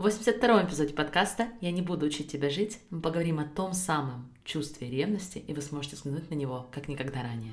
В 82-м эпизоде подкаста «Я не буду учить тебя жить» мы поговорим о том самом чувстве ревности, и вы сможете взглянуть на него как никогда ранее.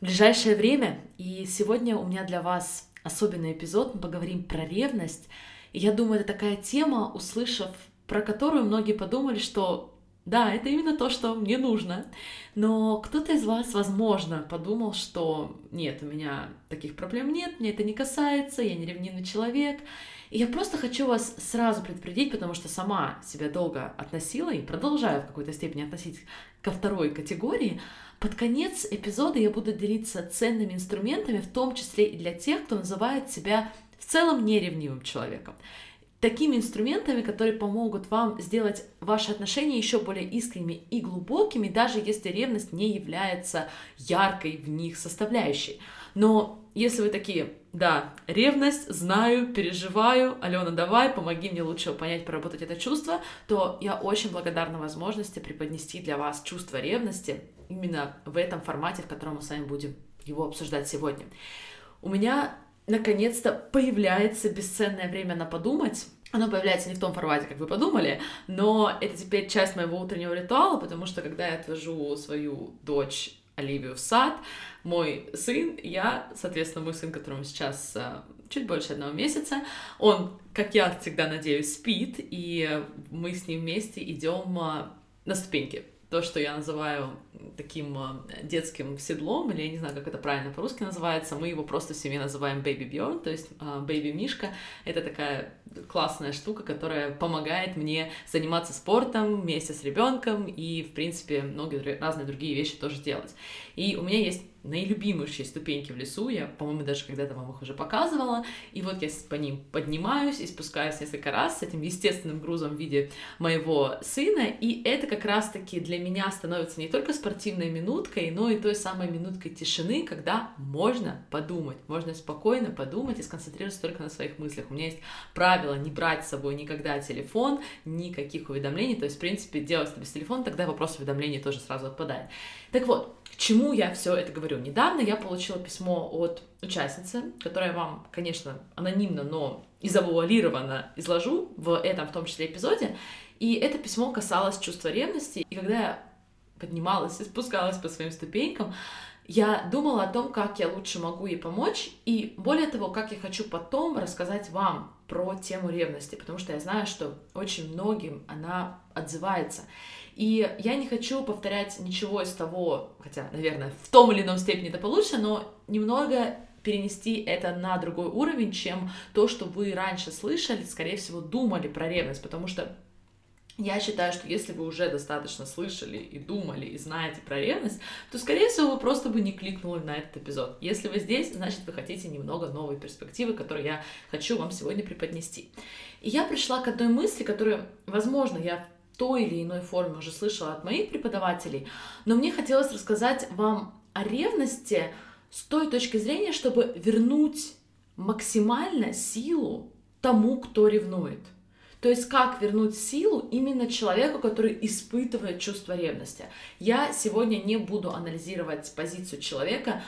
ближайшее время. И сегодня у меня для вас особенный эпизод. Мы поговорим про ревность. И я думаю, это такая тема, услышав, про которую многие подумали, что да, это именно то, что мне нужно. Но кто-то из вас, возможно, подумал, что нет, у меня таких проблем нет, мне это не касается, я не ревнивый человек. И я просто хочу вас сразу предупредить, потому что сама себя долго относила и продолжаю в какой-то степени относить ко второй категории, под конец эпизода я буду делиться ценными инструментами, в том числе и для тех, кто называет себя в целом неревнивым человеком. Такими инструментами, которые помогут вам сделать ваши отношения еще более искренними и глубокими, даже если ревность не является яркой в них составляющей. Но если вы такие, да, ревность, знаю, переживаю, Алена, давай, помоги мне лучше понять, проработать это чувство, то я очень благодарна возможности преподнести для вас чувство ревности именно в этом формате, в котором мы с вами будем его обсуждать сегодня. У меня наконец-то появляется бесценное время на подумать. Оно появляется не в том формате, как вы подумали, но это теперь часть моего утреннего ритуала, потому что когда я отвожу свою дочь Оливию в сад, мой сын, я, соответственно, мой сын, которому сейчас э, чуть больше одного месяца, он, как я всегда надеюсь, спит, и мы с ним вместе идем э, на ступеньки то, что я называю таким э, детским седлом, или я не знаю, как это правильно по-русски называется, мы его просто в семье называем Baby Bjorn, то есть Baby Мишка. Это такая классная штука, которая помогает мне заниматься спортом вместе с ребенком и, в принципе, многие разные другие вещи тоже делать. И у меня есть наилюбимейшие ступеньки в лесу, я, по-моему, даже когда-то вам их уже показывала, и вот я по ним поднимаюсь и спускаюсь несколько раз с этим естественным грузом в виде моего сына, и это как раз-таки для меня становится не только спортивной минуткой, но и той самой минуткой тишины, когда можно подумать, можно спокойно подумать и сконцентрироваться только на своих мыслях. У меня есть правило не брать с собой никогда телефон, никаких уведомлений, то есть, в принципе, делать это без телефона, тогда вопрос уведомлений тоже сразу отпадает. Так вот, к чему я все это говорю? Недавно я получила письмо от участницы, которое вам, конечно, анонимно, но изавуалированно изложу в этом, в том числе, эпизоде. И это письмо касалось чувства ревности. И когда я поднималась и спускалась по своим ступенькам, я думала о том, как я лучше могу ей помочь, и более того, как я хочу потом рассказать вам про тему ревности, потому что я знаю, что очень многим она отзывается. И я не хочу повторять ничего из того, хотя, наверное, в том или ином степени это получше, но немного перенести это на другой уровень, чем то, что вы раньше слышали, скорее всего, думали про ревность, потому что я считаю, что если вы уже достаточно слышали и думали, и знаете про ревность, то, скорее всего, вы просто бы не кликнули на этот эпизод. Если вы здесь, значит, вы хотите немного новой перспективы, которую я хочу вам сегодня преподнести. И я пришла к одной мысли, которую, возможно, я в той или иной форме уже слышала от моих преподавателей, но мне хотелось рассказать вам о ревности с той точки зрения, чтобы вернуть максимально силу тому, кто ревнует – то есть как вернуть силу именно человеку, который испытывает чувство ревности. Я сегодня не буду анализировать позицию человека,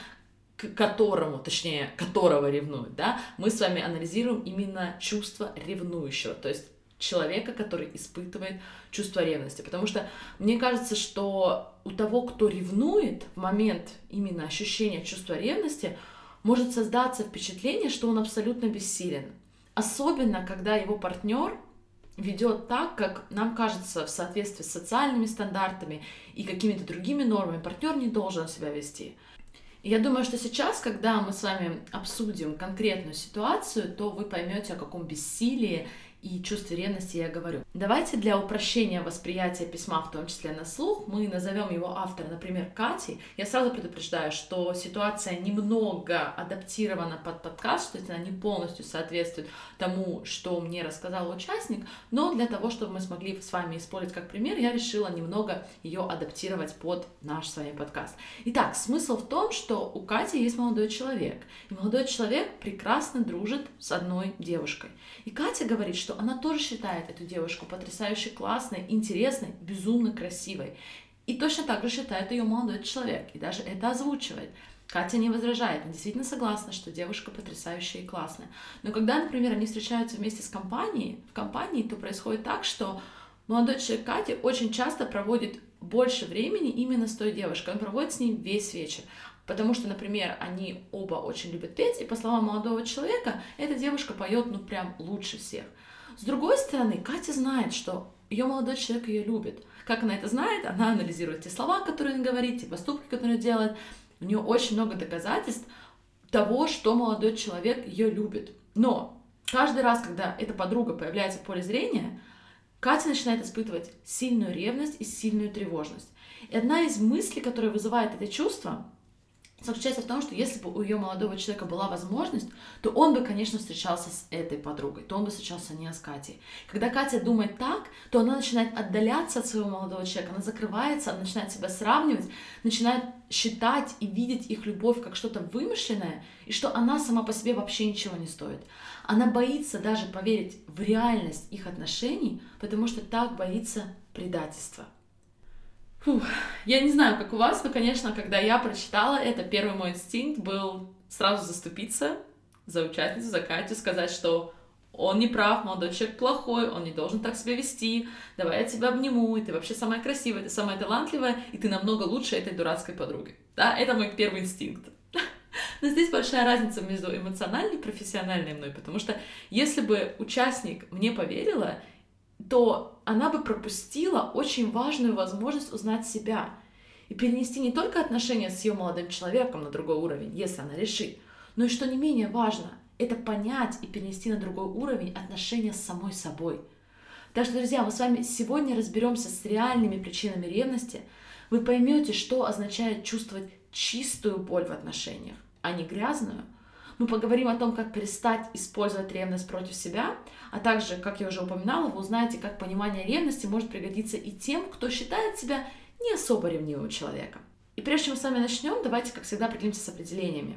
к которому, точнее, которого ревнует, да, мы с вами анализируем именно чувство ревнующего, то есть человека, который испытывает чувство ревности. Потому что мне кажется, что у того, кто ревнует, в момент именно ощущения чувства ревности, может создаться впечатление, что он абсолютно бессилен. Особенно, когда его партнер ведет так, как нам кажется в соответствии с социальными стандартами и какими-то другими нормами, партнер не должен себя вести. Я думаю, что сейчас, когда мы с вами обсудим конкретную ситуацию, то вы поймете, о каком бессилии и чувстве ревности я говорю. Давайте для упрощения восприятия письма, в том числе на слух, мы назовем его автора, например, Катей. Я сразу предупреждаю, что ситуация немного адаптирована под подкаст, то есть она не полностью соответствует тому, что мне рассказал участник, но для того, чтобы мы смогли с вами использовать как пример, я решила немного ее адаптировать под наш с вами подкаст. Итак, смысл в том, что у Кати есть молодой человек, и молодой человек прекрасно дружит с одной девушкой. И Катя говорит, что она тоже считает эту девушку потрясающе классной, интересной, безумно красивой. И точно так же считает ее молодой человек, и даже это озвучивает. Катя не возражает, она действительно согласна, что девушка потрясающая и классная. Но когда, например, они встречаются вместе с компанией, в компании, то происходит так, что молодой человек Кати очень часто проводит больше времени именно с той девушкой. Он проводит с ней весь вечер. Потому что, например, они оба очень любят петь, и по словам молодого человека, эта девушка поет, ну, прям лучше всех. С другой стороны, Катя знает, что ее молодой человек ее любит. Как она это знает? Она анализирует те слова, которые он говорит, те поступки, которые он делает. У нее очень много доказательств того, что молодой человек ее любит. Но каждый раз, когда эта подруга появляется в поле зрения, Катя начинает испытывать сильную ревность и сильную тревожность. И одна из мыслей, которая вызывает это чувство, заключается в том, что если бы у ее молодого человека была возможность, то он бы, конечно, встречался с этой подругой, то он бы встречался не с Катей. Когда Катя думает так, то она начинает отдаляться от своего молодого человека, она закрывается, она начинает себя сравнивать, начинает считать и видеть их любовь как что-то вымышленное, и что она сама по себе вообще ничего не стоит. Она боится даже поверить в реальность их отношений, потому что так боится предательства. Фух, я не знаю, как у вас, но, конечно, когда я прочитала это, первый мой инстинкт был сразу заступиться за участницу, за Катю, сказать, что он не прав, молодой человек плохой, он не должен так себя вести, давай я тебя обниму, и ты вообще самая красивая, ты самая талантливая, и ты намного лучше этой дурацкой подруги. Да, это мой первый инстинкт. Но здесь большая разница между эмоциональной и профессиональной мной, потому что если бы участник мне поверила, то она бы пропустила очень важную возможность узнать себя и перенести не только отношения с ее молодым человеком на другой уровень, если она решит, но и, что не менее важно, это понять и перенести на другой уровень отношения с самой собой. Так что, друзья, мы с вами сегодня разберемся с реальными причинами ревности. Вы поймете, что означает чувствовать чистую боль в отношениях, а не грязную – мы поговорим о том, как перестать использовать ревность против себя, а также, как я уже упоминала, вы узнаете, как понимание ревности может пригодиться и тем, кто считает себя не особо ревнивым человеком. И прежде чем мы с вами начнем, давайте, как всегда, определимся с определениями.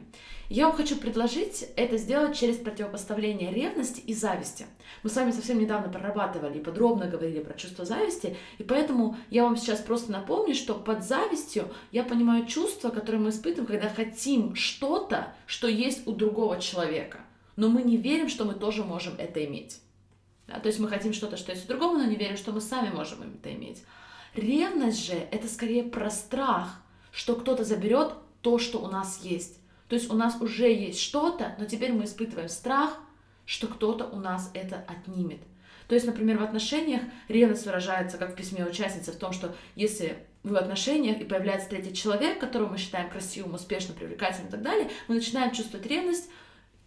Я вам хочу предложить это сделать через противопоставление ревности и зависти. Мы с вами совсем недавно прорабатывали и подробно говорили про чувство зависти, и поэтому я вам сейчас просто напомню, что под завистью я понимаю чувство, которое мы испытываем, когда хотим что-то, что есть у другого человека, но мы не верим, что мы тоже можем это иметь. Да? То есть мы хотим что-то, что есть у другого, но не верим, что мы сами можем это иметь. Ревность же это скорее про страх, что кто-то заберет то, что у нас есть. То есть у нас уже есть что-то, но теперь мы испытываем страх, что кто-то у нас это отнимет. То есть, например, в отношениях ревность выражается, как в письме участницы, в том, что если вы в отношениях и появляется третий человек, которого мы считаем красивым, успешным, привлекательным и так далее, мы начинаем чувствовать ревность,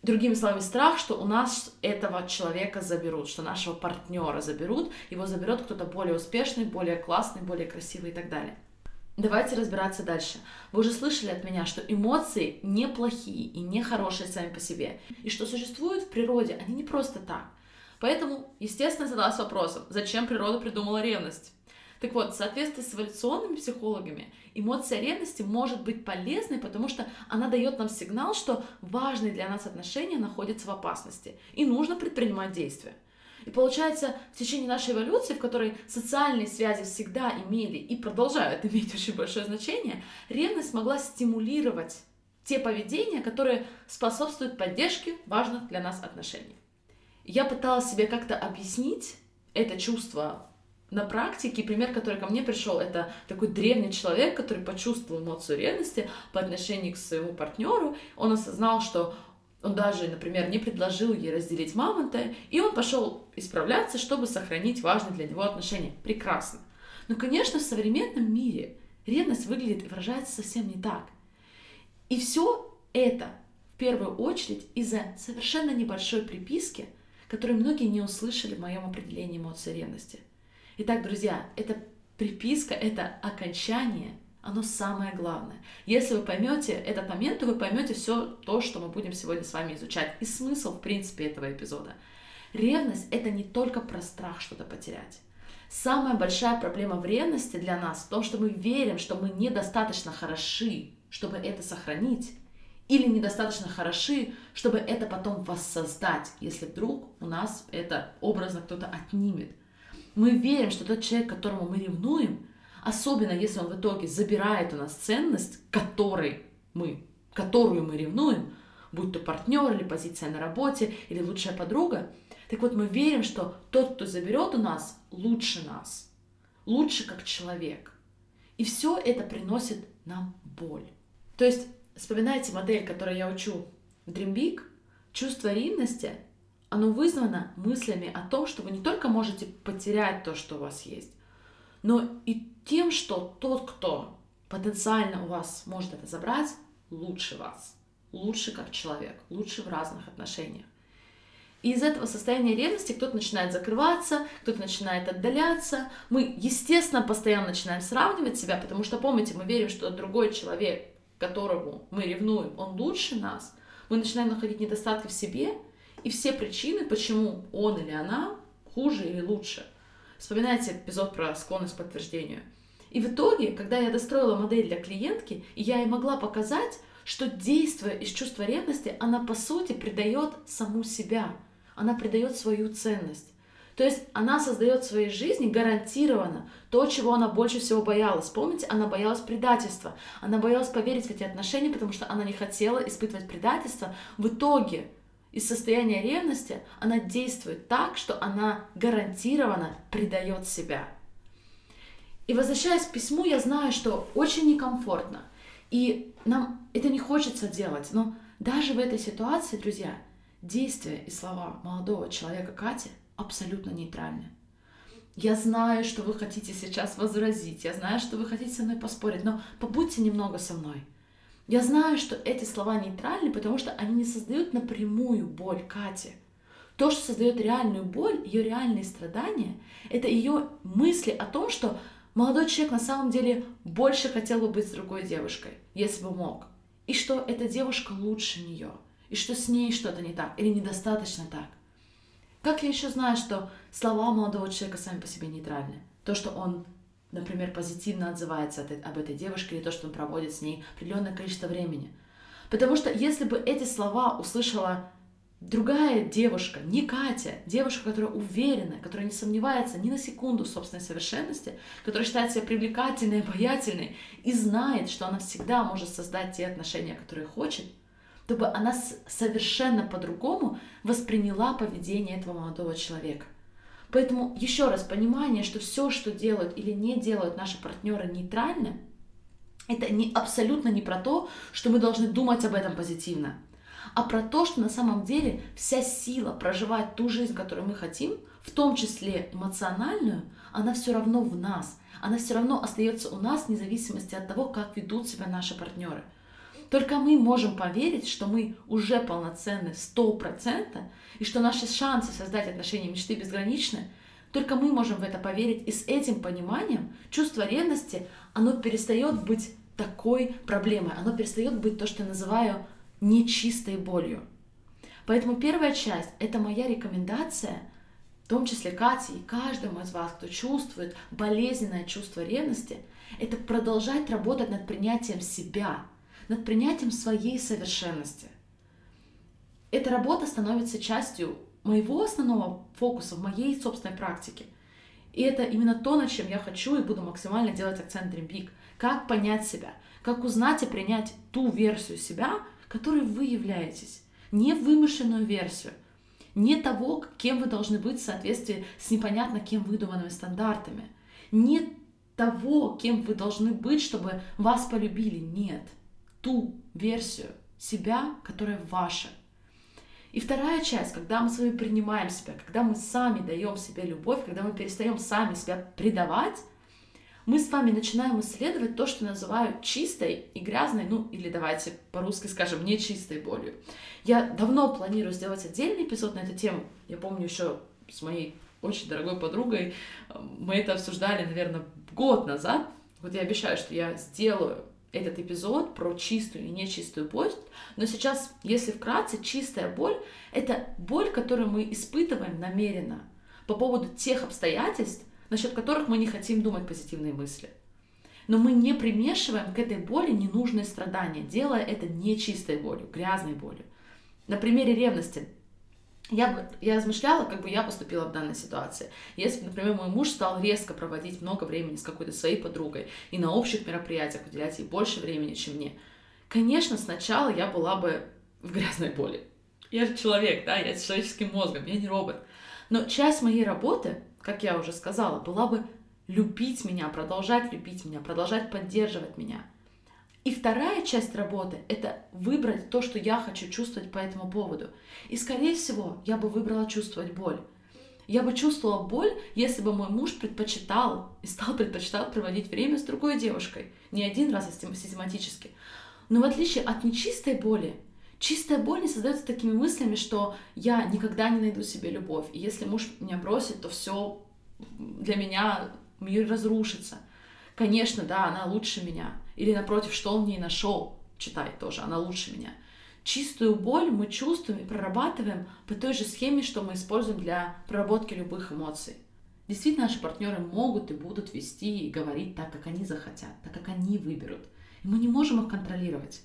другими словами, страх, что у нас этого человека заберут, что нашего партнера заберут, его заберет кто-то более успешный, более классный, более красивый и так далее. Давайте разбираться дальше. Вы уже слышали от меня, что эмоции неплохие и не хорошие сами по себе. И что существуют в природе, они не просто так. Поэтому, естественно, задалась вопросом, зачем природа придумала ревность? Так вот, в соответствии с эволюционными психологами, эмоция ревности может быть полезной, потому что она дает нам сигнал, что важные для нас отношения находятся в опасности, и нужно предпринимать действия. И получается, в течение нашей эволюции, в которой социальные связи всегда имели и продолжают иметь очень большое значение, ревность могла стимулировать те поведения, которые способствуют поддержке важных для нас отношений. Я пыталась себе как-то объяснить это чувство на практике. Пример, который ко мне пришел, это такой древний человек, который почувствовал эмоцию ревности по отношению к своему партнеру. Он осознал, что он даже, например, не предложил ей разделить мамонта, и он пошел исправляться, чтобы сохранить важные для него отношения. Прекрасно. Но, конечно, в современном мире ревность выглядит и выражается совсем не так. И все это в первую очередь из-за совершенно небольшой приписки, которые многие не услышали в моем определении эмоции ревности. Итак, друзья, это приписка, это окончание, оно самое главное. Если вы поймете этот момент, то вы поймете все то, что мы будем сегодня с вами изучать. И смысл, в принципе, этого эпизода. Ревность — это не только про страх что-то потерять. Самая большая проблема в ревности для нас в том, что мы верим, что мы недостаточно хороши, чтобы это сохранить, или недостаточно хороши, чтобы это потом воссоздать, если вдруг у нас это образно кто-то отнимет. Мы верим, что тот человек, которому мы ревнуем, особенно если он в итоге забирает у нас ценность, которой мы, которую мы ревнуем, будь то партнер или позиция на работе или лучшая подруга, так вот мы верим, что тот, кто заберет у нас, лучше нас, лучше как человек. И все это приносит нам боль. То есть Вспоминайте модель, которую я учу в Dream Big. Чувство ревности, оно вызвано мыслями о том, что вы не только можете потерять то, что у вас есть, но и тем, что тот, кто потенциально у вас может это забрать, лучше вас, лучше как человек, лучше в разных отношениях. И из этого состояния ревности кто-то начинает закрываться, кто-то начинает отдаляться. Мы, естественно, постоянно начинаем сравнивать себя, потому что, помните, мы верим, что другой человек которому мы ревнуем, он лучше нас, мы начинаем находить недостатки в себе и все причины, почему он или она хуже или лучше. Вспоминайте эпизод про склонность к подтверждению. И в итоге, когда я достроила модель для клиентки, я ей могла показать, что действуя из чувства ревности, она по сути предает саму себя, она предает свою ценность. То есть она создает в своей жизни гарантированно то, чего она больше всего боялась. Помните, она боялась предательства. Она боялась поверить в эти отношения, потому что она не хотела испытывать предательство. В итоге из состояния ревности она действует так, что она гарантированно предает себя. И возвращаясь к письму, я знаю, что очень некомфортно. И нам это не хочется делать. Но даже в этой ситуации, друзья, действия и слова молодого человека Кати – абсолютно нейтральны. Я знаю, что вы хотите сейчас возразить, я знаю, что вы хотите со мной поспорить, но побудьте немного со мной. Я знаю, что эти слова нейтральны, потому что они не создают напрямую боль Кате. То, что создает реальную боль, ее реальные страдания, это ее мысли о том, что молодой человек на самом деле больше хотел бы быть с другой девушкой, если бы мог. И что эта девушка лучше нее. И что с ней что-то не так или недостаточно так. Как я еще знаю, что слова молодого человека сами по себе нейтральны? То, что он, например, позитивно отзывается об этой девушке, или то, что он проводит с ней определенное количество времени. Потому что если бы эти слова услышала другая девушка, не Катя, девушка, которая уверена, которая не сомневается ни на секунду в собственной совершенности, которая считает себя привлекательной, обаятельной и знает, что она всегда может создать те отношения, которые хочет, чтобы она совершенно по-другому восприняла поведение этого молодого человека. Поэтому еще раз понимание, что все, что делают или не делают наши партнеры нейтрально, это не, абсолютно не про то, что мы должны думать об этом позитивно, а про то, что на самом деле вся сила проживать ту жизнь, которую мы хотим, в том числе эмоциональную, она все равно в нас. Она все равно остается у нас вне зависимости от того, как ведут себя наши партнеры – только мы можем поверить, что мы уже полноценны сто процентов, и что наши шансы создать отношения мечты безграничны. Только мы можем в это поверить, и с этим пониманием чувство ревности, оно перестает быть такой проблемой, оно перестает быть то, что я называю нечистой болью. Поэтому первая часть — это моя рекомендация, в том числе Кате и каждому из вас, кто чувствует болезненное чувство ревности, это продолжать работать над принятием себя — над принятием своей совершенности. Эта работа становится частью моего основного фокуса в моей собственной практике. И это именно то, над чем я хочу и буду максимально делать акцент Dream Big. Как понять себя, как узнать и принять ту версию себя, которой вы являетесь. Не вымышленную версию, не того, кем вы должны быть в соответствии с непонятно кем выдуманными стандартами, не того, кем вы должны быть, чтобы вас полюбили. Нет ту версию себя, которая ваша. И вторая часть, когда мы с вами принимаем себя, когда мы сами даем себе любовь, когда мы перестаем сами себя предавать, мы с вами начинаем исследовать то, что называю чистой и грязной, ну или давайте по-русски скажем, нечистой болью. Я давно планирую сделать отдельный эпизод на эту тему. Я помню еще с моей очень дорогой подругой, мы это обсуждали, наверное, год назад. Вот я обещаю, что я сделаю этот эпизод про чистую и нечистую боль, но сейчас, если вкратце, чистая боль — это боль, которую мы испытываем намеренно по поводу тех обстоятельств, насчет которых мы не хотим думать позитивные мысли. Но мы не примешиваем к этой боли ненужные страдания, делая это не чистой болью, грязной болью. На примере ревности. Я, я размышляла, как бы я поступила в данной ситуации. Если, например, мой муж стал резко проводить много времени с какой-то своей подругой и на общих мероприятиях уделять ей больше времени, чем мне, конечно, сначала я была бы в грязной боли. Я же человек, да, я с человеческим мозгом, я не робот. Но часть моей работы как я уже сказала, была бы любить меня, продолжать любить меня, продолжать поддерживать меня. И вторая часть работы — это выбрать то, что я хочу чувствовать по этому поводу. И, скорее всего, я бы выбрала чувствовать боль. Я бы чувствовала боль, если бы мой муж предпочитал и стал предпочитал проводить время с другой девушкой. Не один раз, а систематически. Но в отличие от нечистой боли, Чистая боль не создается такими мыслями, что я никогда не найду себе любовь, и если муж меня бросит, то все для меня мир разрушится. Конечно, да, она лучше меня. Или напротив, что он в ней нашел, читай тоже, она лучше меня. Чистую боль мы чувствуем и прорабатываем по той же схеме, что мы используем для проработки любых эмоций. Действительно, наши партнеры могут и будут вести и говорить так, как они захотят, так, как они выберут. И мы не можем их контролировать.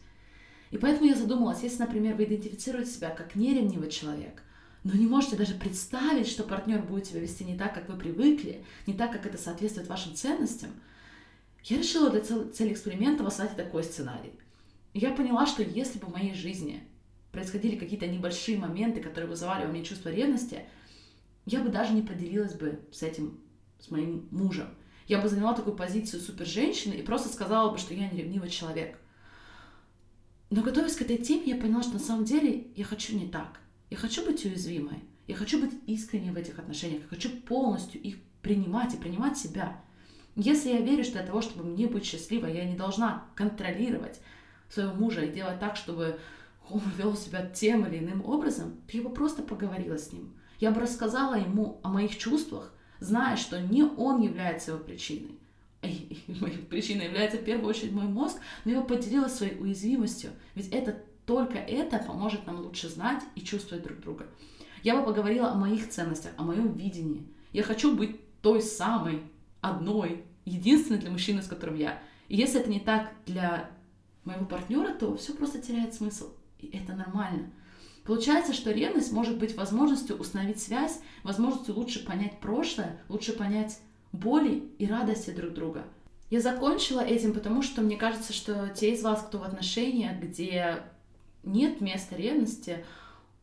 И поэтому я задумалась, если, например, вы идентифицируете себя как неревнивый человек, но не можете даже представить, что партнер будет себя вести не так, как вы привыкли, не так, как это соответствует вашим ценностям, я решила для цели эксперимента воссать такой сценарий. И я поняла, что если бы в моей жизни происходили какие-то небольшие моменты, которые вызывали во мне чувство ревности, я бы даже не поделилась бы с этим, с моим мужем. Я бы заняла такую позицию супер женщины и просто сказала бы, что я не ревнивый человек. Но готовясь к этой теме, я поняла, что на самом деле я хочу не так. Я хочу быть уязвимой. Я хочу быть искренней в этих отношениях. Я хочу полностью их принимать и принимать себя. Если я верю, что для того, чтобы мне быть счастливой, я не должна контролировать своего мужа и делать так, чтобы он вел себя тем или иным образом, то я бы просто поговорила с ним. Я бы рассказала ему о моих чувствах, зная, что не он является его причиной, моей причиной является в первую очередь мой мозг, но я поделилась своей уязвимостью, ведь это только это поможет нам лучше знать и чувствовать друг друга. Я бы поговорила о моих ценностях, о моем видении. Я хочу быть той самой, одной, единственной для мужчины, с которым я. И если это не так для моего партнера, то все просто теряет смысл. И это нормально. Получается, что ревность может быть возможностью установить связь, возможностью лучше понять прошлое, лучше понять боли и радости друг друга. Я закончила этим, потому что мне кажется, что те из вас, кто в отношениях, где нет места ревности,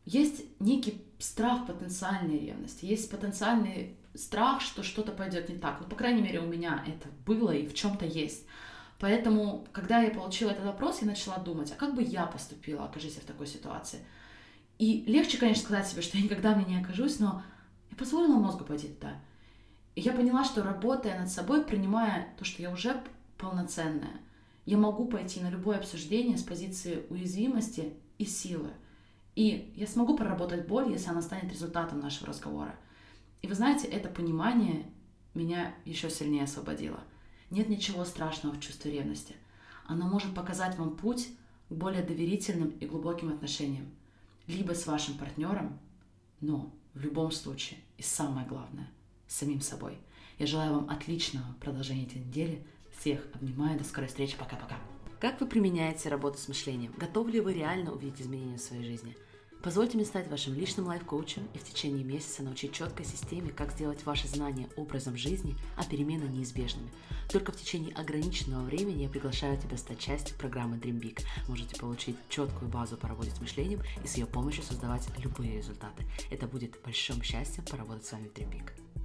есть некий страх потенциальной ревности, есть потенциальный страх, что что-то пойдет не так. Ну, по крайней мере, у меня это было и в чем-то есть. Поэтому, когда я получила этот вопрос, я начала думать, а как бы я поступила, окажись я в такой ситуации. И легче, конечно, сказать себе, что я никогда в ней не окажусь, но я позволила мозгу пойти туда. И я поняла, что работая над собой, принимая то, что я уже полноценная, я могу пойти на любое обсуждение с позиции уязвимости и силы. И я смогу проработать боль, если она станет результатом нашего разговора. И вы знаете, это понимание меня еще сильнее освободило. Нет ничего страшного в чувстве ревности. Оно может показать вам путь к более доверительным и глубоким отношениям. Либо с вашим партнером, но в любом случае, и самое главное – с самим собой. Я желаю вам отличного продолжения этой недели. Всех обнимаю. До скорой встречи. Пока-пока. Как вы применяете работу с мышлением? Готовы ли вы реально увидеть изменения в своей жизни? Позвольте мне стать вашим личным лайф-коучем и в течение месяца научить четкой системе, как сделать ваши знания образом жизни, а перемены неизбежными. Только в течение ограниченного времени я приглашаю тебя стать частью программы Dream Big. Можете получить четкую базу по работе с мышлением и с ее помощью создавать любые результаты. Это будет большим счастьем поработать с вами в Dream Big.